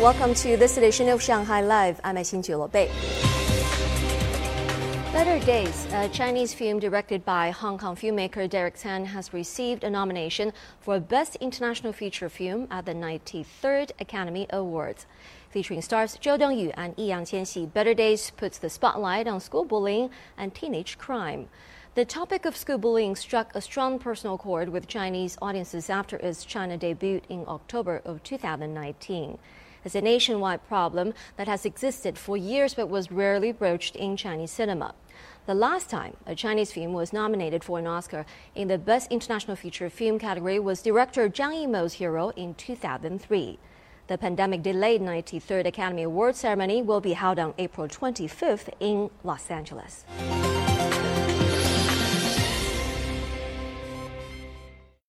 Welcome to this edition of Shanghai Live. I'm Xin Bei. Better Days, a Chinese film directed by Hong Kong filmmaker Derek Tsang, has received a nomination for Best International Feature Film at the 93rd Academy Awards. Featuring stars Zhou Dongyu and Yi Qianxi, Better Days puts the spotlight on school bullying and teenage crime. The topic of school bullying struck a strong personal chord with Chinese audiences after its China debut in October of 2019. It's a nationwide problem that has existed for years but was rarely broached in Chinese cinema. The last time a Chinese film was nominated for an Oscar in the Best International Feature Film category was director Zhang Yimou's Hero in 2003. The pandemic delayed 93rd Academy Awards ceremony will be held on April 25th in Los Angeles.